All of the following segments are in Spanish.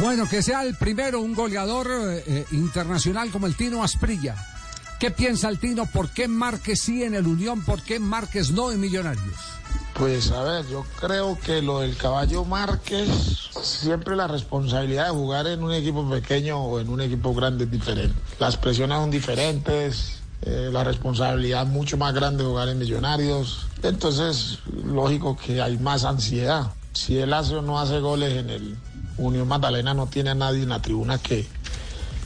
Bueno, que sea el primero un goleador eh, internacional como el Tino Asprilla. ¿Qué piensa el Tino? ¿Por qué Márquez sí en el Unión? ¿Por qué Márquez no en Millonarios? Pues a ver, yo creo que lo del caballo Márquez, siempre la responsabilidad de jugar en un equipo pequeño o en un equipo grande es diferente. Las presiones son diferentes, eh, la responsabilidad mucho más grande de jugar en Millonarios. Entonces, lógico que hay más ansiedad. Si él hace o no hace goles en el Unión Magdalena, no tiene a nadie en la tribuna que,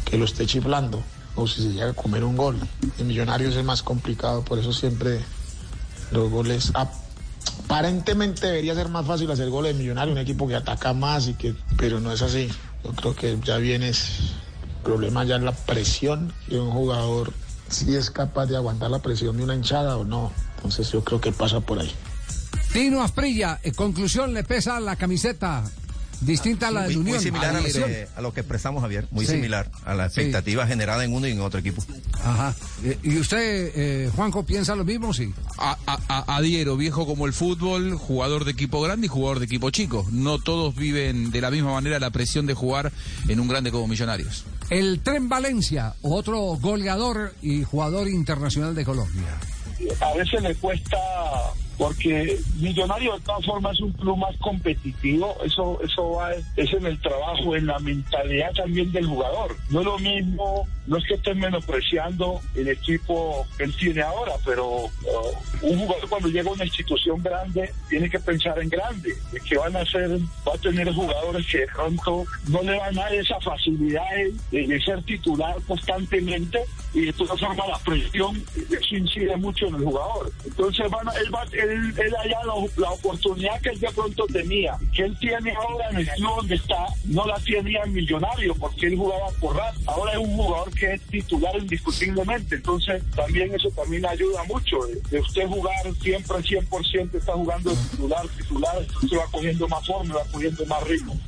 que lo esté chiflando. O si se llega a comer un gol. En Millonarios es más complicado, por eso siempre los goles aparentemente debería ser más fácil hacer goles de millonario, un equipo que ataca más y que, pero no es así. Yo creo que ya viene el problema ya en la presión de un jugador si es capaz de aguantar la presión de una hinchada o no. Entonces yo creo que pasa por ahí. Tino Asprilla, en conclusión, le pesa la camiseta distinta a la de muy, Unión. muy similar a a, lo que, a lo que expresamos, Javier. Muy Sí. similar a la expectativa generada en uno y en otro equipo. Ajá. Eh, ¿Y usted, eh, Juanjo, piensa lo mismo? Sí. A- a- a- adhiero, viejo como el fútbol, jugador de equipo grande y jugador de equipo chico. No todos viven de la misma manera la presión de jugar en un grande como Millonarios. El Tren Valencia, otro goleador y jugador internacional de Colombia. a veces le cuesta porque Millonario de todas formas es un club más competitivo, eso eso va es en el trabajo, en la mentalidad también del jugador. No es lo mismo, no es que estén menospreciando el equipo que él tiene ahora, pero uh, un jugador cuando llega a una institución grande tiene que pensar en grande, de que van a ser, va a tener jugadores que de pronto no le van a dar esa facilidad de, de ser titular constantemente y de todas formas la presión eso incide mucho en el jugador. Entonces van a- él va él, él allá la, la oportunidad que él de pronto tenía, que él tiene ahora en el club donde está, no la tenía en Millonario porque él jugaba por rat. Ahora es un jugador que es titular indiscutiblemente, entonces también eso también ayuda mucho. De, de usted jugar siempre al 100% está jugando titular, titular, se va cogiendo más forma, va cogiendo más ritmo.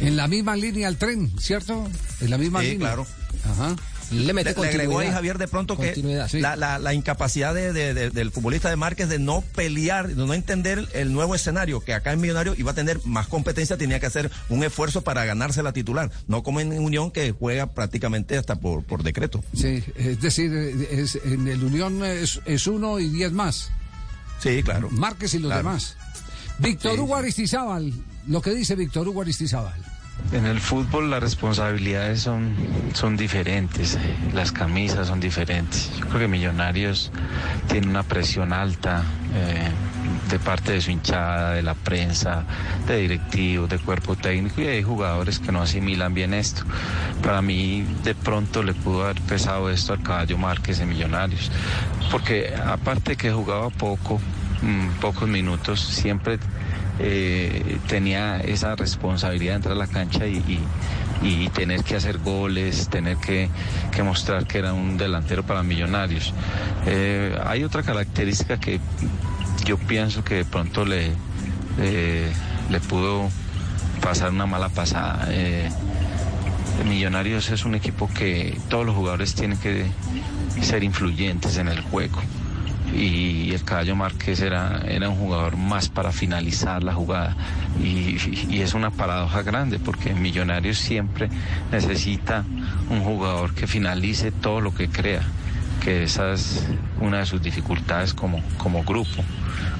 En la misma línea el tren, ¿cierto? En la misma Sí, línea. claro. Ajá. Le mete le agregó ahí. Javier de pronto que sí. la, la- la incapacidad de- de- de- del futbolista de Márquez de no pelear, de no entender el nuevo escenario, que acá en Millonario iba a tener más competencia, tenía que hacer un esfuerzo para ganarse la titular, no como en Unión que juega prácticamente hasta por, por decreto. Sí, es decir, es- en el Unión es, es uno y diez más. Sí, claro. Márquez y los Claro. demás. Víctor Sí, Hugo. Aristizábal, lo que dice Víctor Hugo Aristizábal. En el fútbol las responsabilidades son, son diferentes, eh, las camisas son diferentes. Yo creo que Millonarios tiene una presión alta eh, de parte de su hinchada, de la prensa, de directivos, de cuerpo técnico y hay jugadores que no asimilan bien esto. Para mí de pronto le pudo haber pesado esto al caballo Márquez en Millonarios, porque aparte que jugaba poco, mm, pocos minutos, siempre eh, tenía esa responsabilidad de entrar a la cancha y, y- tener que hacer goles, tener que, que mostrar que era un delantero para millonarios. Eh, hay otra característica que yo pienso que de pronto le, eh, le pudo pasar una mala pasada. Millonarios es un equipo que todos los jugadores tienen que ser influyentes en el juego. Y el Caballo Márquez era, era un jugador más para finalizar la jugada. Y, es una paradoja grande porque Millonarios siempre necesita un jugador que finalice todo lo que crea, que esa es una de sus dificultades como, como grupo,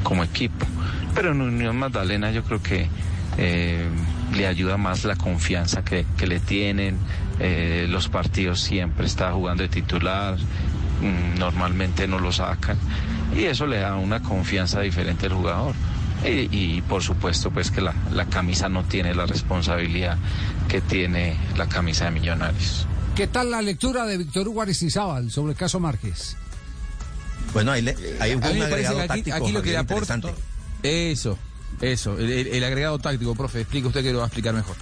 como equipo. Pero en Unión Magdalena yo creo que eh, le ayuda más la confianza que, le tienen, eh, los partidos siempre está jugando de titular, normalmente no lo sacan y eso le da una confianza diferente al jugador. Y, y, por supuesto pues que la, la camisa no tiene la responsabilidad que tiene la camisa de Millonarios. ¿Qué tal la lectura de Víctor Hugo Aristizábal sobre el caso Márquez? Bueno, ahí, le, ahí hubo A mí un agregado que aquí, táctico, aquí lo que le aporta... interesante. Eso, eso, el, el- el agregado táctico, profe, explique usted que lo va a explicar mejor.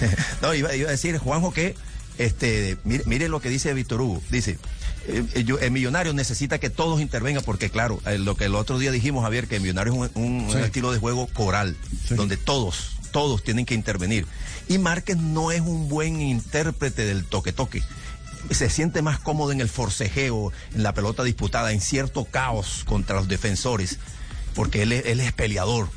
no, iba, iba a decir, Juanjo, que este, mire, mire lo que dice Víctor Hugo. Dice, eh, yo- el millonario necesita que todos intervengan porque claro, eh, lo que el otro día dijimos, Javier, que el millonario es un, un- un Sí. estilo de juego coral, donde todos, todos tienen que intervenir. Y Márquez no es un buen intérprete del toque-toque. Se siente más cómodo en el forcejeo, en la pelota disputada, en cierto caos contra los defensores, porque él es, él es peleador.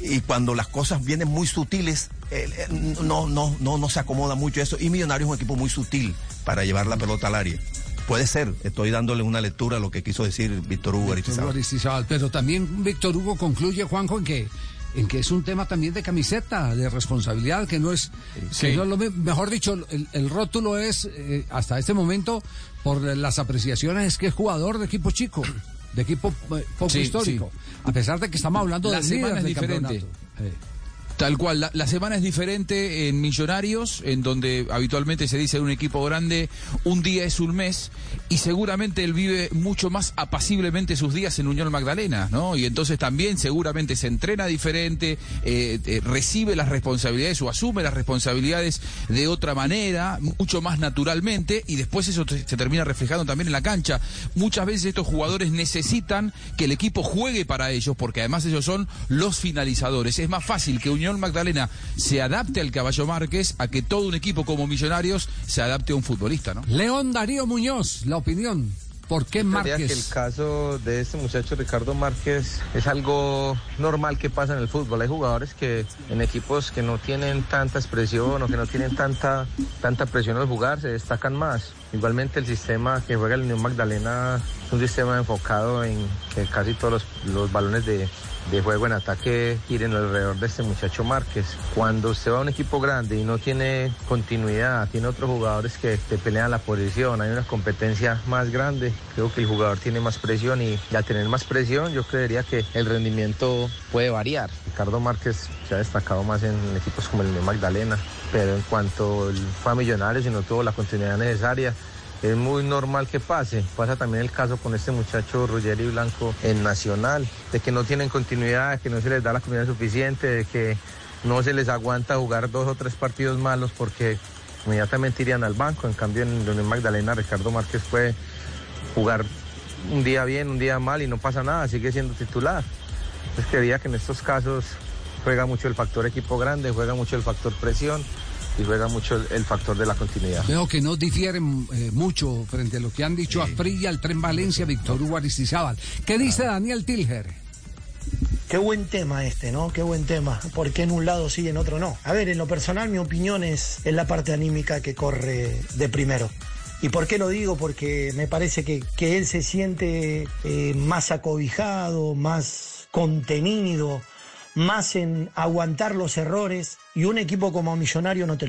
Y cuando las cosas vienen muy sutiles, él, eh, no, no, no, no se acomoda mucho eso. Y Millonario es un equipo muy sutil para llevar la pelota al área. Puede ser, estoy dándole una lectura a lo que quiso decir Víctor Hugo Aristizábal. Pero también Víctor Hugo concluye, Juanjo, en que en que es un tema también de camiseta, de responsabilidad, que no es, que Sí. no es lo mejor dicho, el, el rótulo es eh, hasta este momento por las apreciaciones es que es jugador de equipo chico, de equipo eh, poco Sí, histórico, a pesar de que estamos hablando La de semana es líder del campeonato. Eh. Tal cual, la, semana es diferente en Millonarios, en donde habitualmente se dice un equipo grande, un día es un mes, y seguramente él vive mucho más apaciblemente sus días en Unión Magdalena, ¿no? Y entonces también seguramente se entrena diferente, eh, eh, recibe las responsabilidades o asume las responsabilidades de otra manera, mucho más naturalmente, y después eso se termina reflejando también en la cancha. Muchas veces estos jugadores necesitan que el equipo juegue para ellos, porque además ellos son los finalizadores. Es más fácil que Unión Magdalena se adapte al Caballo Márquez a que todo un equipo como Millonarios se adapte a un futbolista, ¿no? León Darío Muñoz, la opinión. ¿Por qué que el Márquez? caso de este muchacho Ricardo Márquez es algo normal que pasa en el fútbol. Hay jugadores que en equipos que no tienen tanta expresión o que no tienen tanta, tanta presión al jugar se destacan más. Igualmente el sistema que juega el Unión Magdalena es un sistema enfocado en que casi todos los, los balones de, de juego en ataque giren alrededor de este muchacho Márquez. Cuando usted va a un equipo grande y no tiene continuidad, tiene otros jugadores que te pelean la posición, hay una competencia más grande, creo que el jugador tiene más presión y, al tener más presión yo creería que el rendimiento puede variar. Ricardo Márquez se ha destacado más en equipos como el de Magdalena, pero en cuanto fue a Millonarios y no tuvo la continuidad necesaria, es muy normal que pase. Pasa también el caso con este muchacho Ruggeri Blanco en Nacional, de que no tienen continuidad, de que no se les da la comunidad suficiente, de que no se les aguanta jugar dos o tres partidos malos porque inmediatamente irían al banco. En cambio, en Unión Magdalena, Ricardo Márquez puede jugar un día bien, un día mal y no pasa nada, sigue siendo titular. Entonces creía que en estos casos juega mucho el factor equipo grande, juega mucho el factor presión y juega mucho el, el factor de la continuidad. Veo que no difieren eh, mucho frente a lo que han dicho Asprilla, el Tren Valencia, Víctor Hugo Aristizábal. ¿Qué dice Daniel Tilger? Qué buen tema este, ¿no? Qué buen tema. Porque en un lado sí, en otro no. A ver, en lo personal mi opinión es, es la parte anímica que corre de primero. ¿Y por qué lo digo? Porque me parece que, que él se siente eh, más acobijado, más contenido, más en aguantar los errores. Y un equipo como Millonario no te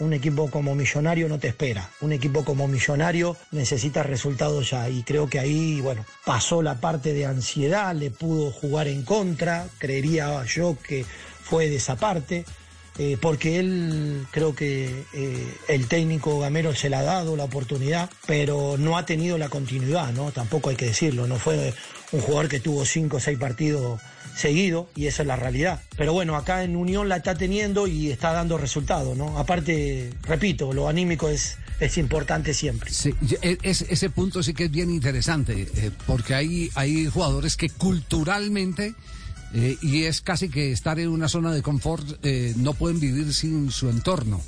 Un equipo como Millonario no te espera. Un equipo como Millonario necesita resultados ya. Y creo que ahí, bueno, pasó la parte de ansiedad, le pudo jugar en contra. Creería yo que fue de esa parte. Eh, porque él, creo que eh, el técnico Gamero se le ha dado la oportunidad, pero no ha tenido la continuidad, ¿no? Tampoco hay que decirlo. No fue un jugador que tuvo cinco o seis partidos seguidos y esa es la realidad. Pero bueno, acá en Unión la está teniendo y está dando resultados, ¿no? Aparte, repito, lo anímico es, es importante siempre. Sí, e- es- ese punto sí que es bien interesante, eh, porque hay, hay jugadores que culturalmente, eh, y es casi que estar en una zona de confort, eh, no pueden vivir sin su entorno,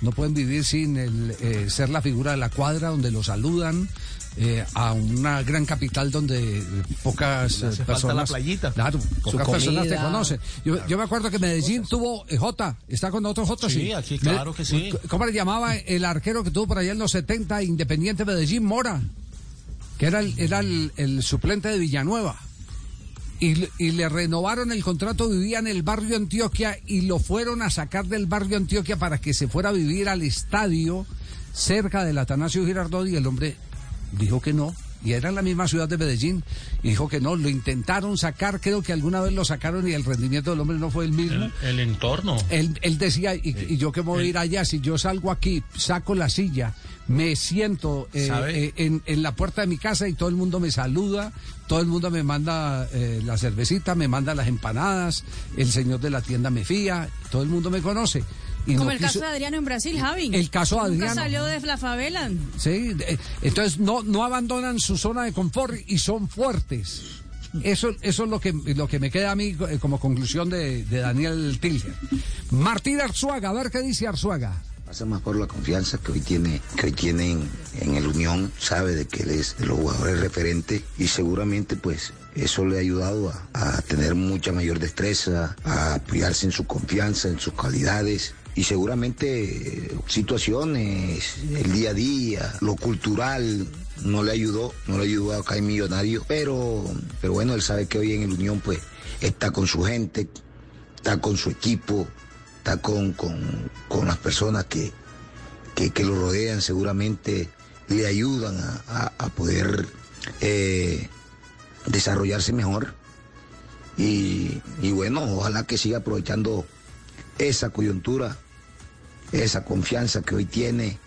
no pueden vivir sin el, eh, ser la figura de la cuadra donde lo saludan. eh, a una gran capital donde pocas hace eh, falta personas la playita. claro pocas personas te conocen yo, yo me acuerdo que Medellín tuvo eh, J está con nosotros J Sí, aquí claro que sí. ¿Cómo le llamaba el arquero que tuvo por allá en los 70, Independiente Medellín, Mora? Que era el, era el, el suplente de Villanueva. Y, y le renovaron el contrato, vivía en el barrio Antioquia y lo fueron a sacar del barrio Antioquia para que se fuera a vivir al estadio cerca del Atanasio Girardot y el hombre dijo que no. Y era en la misma ciudad de Medellín. Y dijo que no, lo intentaron sacar, creo que alguna vez lo sacaron y el rendimiento del hombre no fue el mismo. El, el entorno. Él, él decía, y, y yo que voy a ir allá, si yo salgo aquí, saco la silla, me siento eh, eh, en, en la puerta de mi casa y todo el mundo me saluda, todo el mundo me manda eh, la cervecita, me manda las empanadas, el señor de la tienda me fía, todo el mundo me conoce. Y Como no el quiso- caso de Adriano en Brasil, Javi. El caso de Nunca Adriano. salió de la favela. Sí, entonces no, no abandonan su zona de confort y son fuertes. Eso, eso es lo que, lo que me queda a mí eh, como conclusión de, de Daniel Tilger. Martín Arzuaga, a ver qué dice Arzuaga. Pasa más por la confianza que hoy tiene, que hoy tiene en, en el Unión, sabe de que él es de los jugadores referentes y seguramente pues eso le ha ayudado a, a tener mucha mayor destreza, a apoyarse en su confianza, en sus cualidades y seguramente situaciones, el día a día, lo cultural, no le ayudó, no le ayudó acá en Millonario, pero, pero bueno, él sabe que hoy en el Unión pues está con su gente, está con su equipo, está con, con, con las personas que, que, que lo rodean, seguramente le ayudan a, a- a poder eh, desarrollarse mejor. Y, y bueno, ojalá que siga aprovechando esa coyuntura, esa confianza que hoy tiene,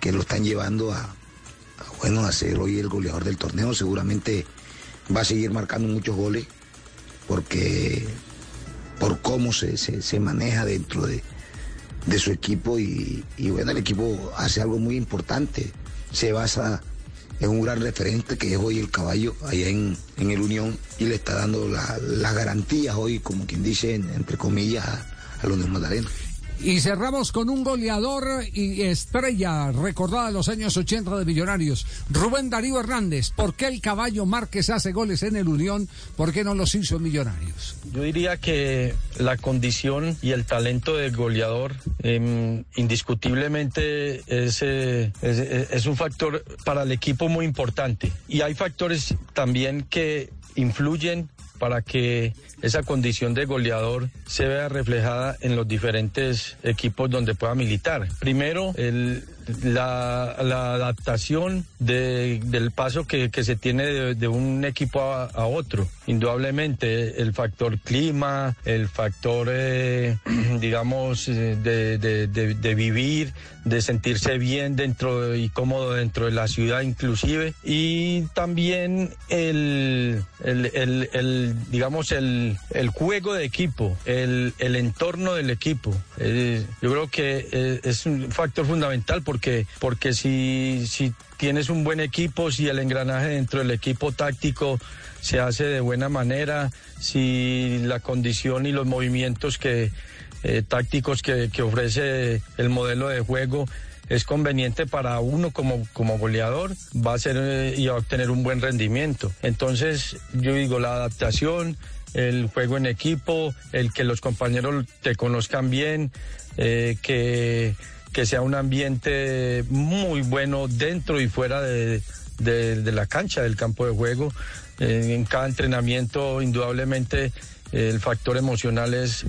que lo están llevando a, bueno, a ser hoy el goleador del torneo. Seguramente va a seguir marcando muchos goles porque por cómo se, se, maneja dentro de, de su equipo y, bueno, el equipo hace algo muy importante. Se basa en un gran referente que es hoy el caballo allá en, en el Unión y le está dando la- las garantías hoy, como quien dice, en- entre comillas, a, a los de Magdalena. Y cerramos con un goleador y estrella recordada de los años 80 de Millonarios, Rubén Darío Hernández. ¿Por qué el caballo Márquez hace goles en el Unión? ¿Por qué no los hizo en Millonarios? Yo diría que la condición y el talento del goleador em, indiscutiblemente es, eh, es, es- es un factor para el equipo muy importante. Y hay factores también que influyen para que esa condición de goleador se vea reflejada en los diferentes equipos donde pueda militar. Primero, el- la, adaptación de- del paso que, se tiene de, un equipo a, otro. Indudablemente, el factor clima, el factor, eh, digamos, eh, de, vivir, de sentirse bien dentro y cómodo dentro de la ciudad inclusive. Y también el, digamos, el, juego de equipo, el, entorno del equipo. Eh, yo creo que es un factor fundamental porque, porque si, si tienes un buen equipo, si el engranaje dentro del equipo táctico se hace de buena manera, si la condición y los movimientos que, eh, tácticos que, que ofrece el modelo de juego es conveniente para uno como, como goleador, va a ser eh, y va a obtener un buen rendimiento. Entonces, yo digo, la adaptación, el juego en equipo, el que los compañeros te conozcan bien, eh, que, que sea un ambiente muy bueno dentro y fuera de, la cancha, del campo de juego. En cada entrenamiento, indudablemente, el factor emocional es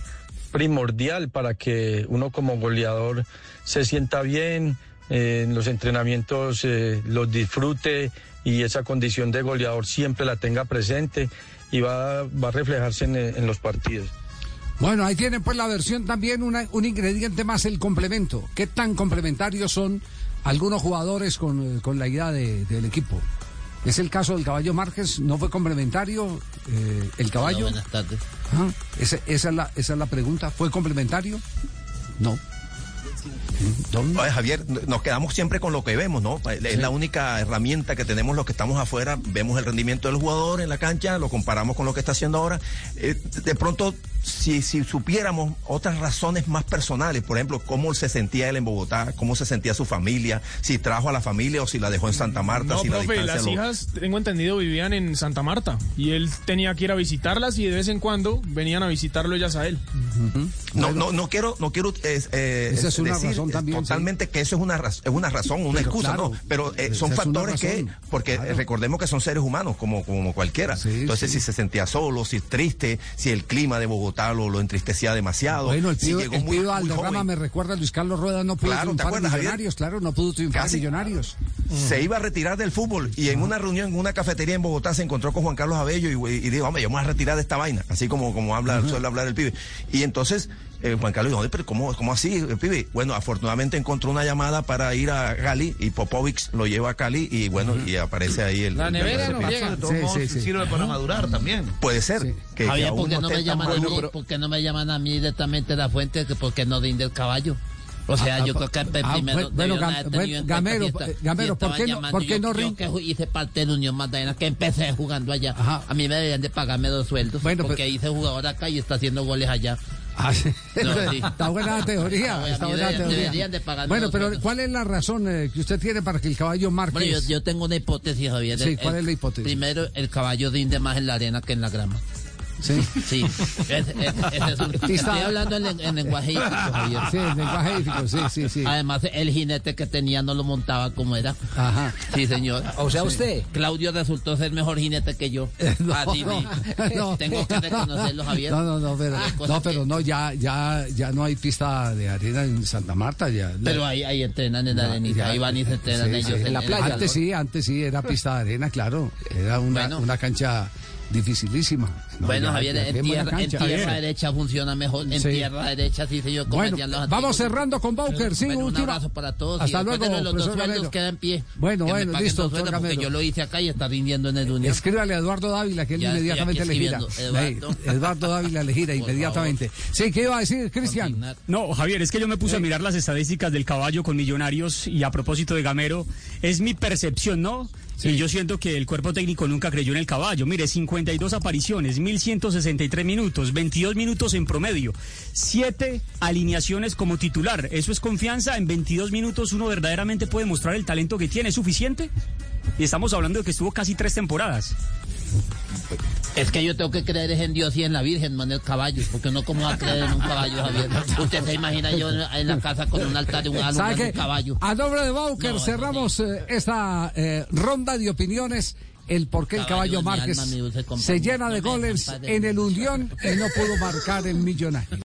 primordial para que uno como goleador se sienta bien, eh, en los entrenamientos eh, los disfrute y esa condición de goleador siempre la tenga presente y va, va a reflejarse en los partidos. Bueno, ahí tienen pues la versión también, una- un ingrediente más, el complemento. ¿Qué tan complementarios son algunos jugadores con, eh, con la idea de- del equipo? Es el caso del caballo Márquez, ¿no fue complementario eh, el caballo? buenas tardes. Esa, esa es la, esa es la pregunta. ¿Fue complementario? No. Oye, Javier, nos quedamos siempre con lo que vemos, ¿no? Es la única herramienta que tenemos los que estamos afuera. Vemos el rendimiento del jugador en la cancha, lo comparamos con lo que está haciendo ahora. Eh, de pronto si, si supiéramos otras razones más personales, por ejemplo, cómo se sentía él en Bogotá, cómo se sentía su familia, si trajo a la familia o si la dejó en Santa Marta. No, si la profe, distancia las lo- hijas, tengo entendido, vivían en Santa Marta y él tenía que ir a visitarlas y de vez en cuando venían a visitarlo ellas a él. No, no, no quiero, no quiero eh, eh, Esa es una decir razón también, totalmente que eso es una, raz- es una razón, una Pero excusa, claro, no. Pero eh, son factores que, porque eh, recordemos que son seres humanos como, como cualquiera. Entonces, sí. si se sentía solo, si es triste, si el clima de Bogotá lo, lo entristecía demasiado. Bueno, el tío, llegó el muy- tío muy Alderrama joven. me recuerda a Luis Carlos Rueda, no pudo Claro, ¿te triunfar acuerdas, Javier? Millonarios, claro, no pudo triunfar Casi. Millonarios. se iba a retirar del fútbol y en una reunión en una cafetería en Bogotá se encontró con Juan Carlos Abello y, y dijo, hombre, yo me voy a retirar de esta vaina, así como, como habla, suele hablar el pibe. Y entonces eh, Juan Carlos dijo, "Oye, pero ¿cómo, cómo así, pibe? Bueno, afortunadamente encontró una llamada para ir a Cali y Popovic lo lleva a Cali y bueno, y aparece ahí el... La el- nevera el- no llega, de todos Sí, sí, sí. sirve para madurar también. Puede ser. Que, que Javier, ¿por qué no me llaman a maduro, mí, pero- por qué no me llaman a mí directamente de la fuente? Que porque no rinde el caballo. O sea, Ah, yo ah, creo que el ah, primero bueno, tenido bueno, en cuenta Gamero, eh, Gamero, si ¿por estaban qué no- por qué yo- no yo rin- que hice parte de la Unión Magdalena, que empecé jugando allá. A mí me deberían de pagarme dos sueldos, Bueno, porque hice jugador acá y está haciendo goles allá. Ah, sí. No, sí. Está buena la teoría, No, a está mí buena la deberían- teoría. deberían Bueno, pero. ¿cuál es la razón eh, que usted tiene para que el caballo marque? Bueno, yo, yo tengo una hipótesis, Javier. Sí, ¿cuál el- es la hipótesis? Primero, el caballo rinde más en la arena que en la grama. Sí. Sí. Es- estoy hablando en, len- en lenguaje hípico, Javier. Sí, en lenguaje hípico, sí, sí, sí. Además, el jinete que tenía no lo montaba como era. Ajá. Sí, señor. O sea, usted. Claudio resultó ser mejor jinete que yo. No, Así no, no. Tengo que reconocerlo, Javier. No, no, no, pero, no, pero que- no, ya, ya, ya no hay pista de arena en Santa Marta, ya. Pero ahí, ahí entrenan en la arenita, ahí van y se entrenan sí, ellos sí. en, la playa. Antes sí, antes sí, era pista de arena, claro. Era una, Bueno. una cancha dificilísima. No, Bueno, ya- Javier, ya en tierra, en tierra derecha funciona mejor. En Sí. tierra derecha sí se yo Bueno, cometían los vamos antiguos. cerrando con Bauker, sí, Bueno, un abrazo para todos. Hasta y luego, de los dos sueldos queda en pie. Bueno, Que bueno, listo, porque yo lo hice acá y está rindiendo en el Unión. Escríbale a Eduardo Dávila, que él Ya inmediatamente le gira. Eduardo. Eduardo Dávila le gira inmediatamente. Sí, ¿qué iba a decir, Cristian? No, Javier, es que yo me puse a mirar las estadísticas del caballo con Millonarios y a propósito de Gamero, es mi percepción, ¿no? Y yo siento que el cuerpo técnico nunca creyó en el caballo. Mire, 52 apariciones, 1163 minutos, 22 minutos en promedio, 7 alineaciones como titular. ¿Eso es confianza? ¿En 22 minutos uno verdaderamente puede mostrar el talento que tiene? ¿Es suficiente? Y estamos hablando de que estuvo casi tres temporadas. Es que yo tengo que creer en Dios y en la Virgen, en el caballo, porque uno como va a creer en un caballo, Javier. Usted se imagina yo en la casa con un altar y un alumno ¿Sabe en un caballo. A nombre de Bauker No, cerramos eh, esta eh, ronda de opiniones. El por qué el Caballo de Márquez se llena de goles en el Unión y no pudo marcar el millonario.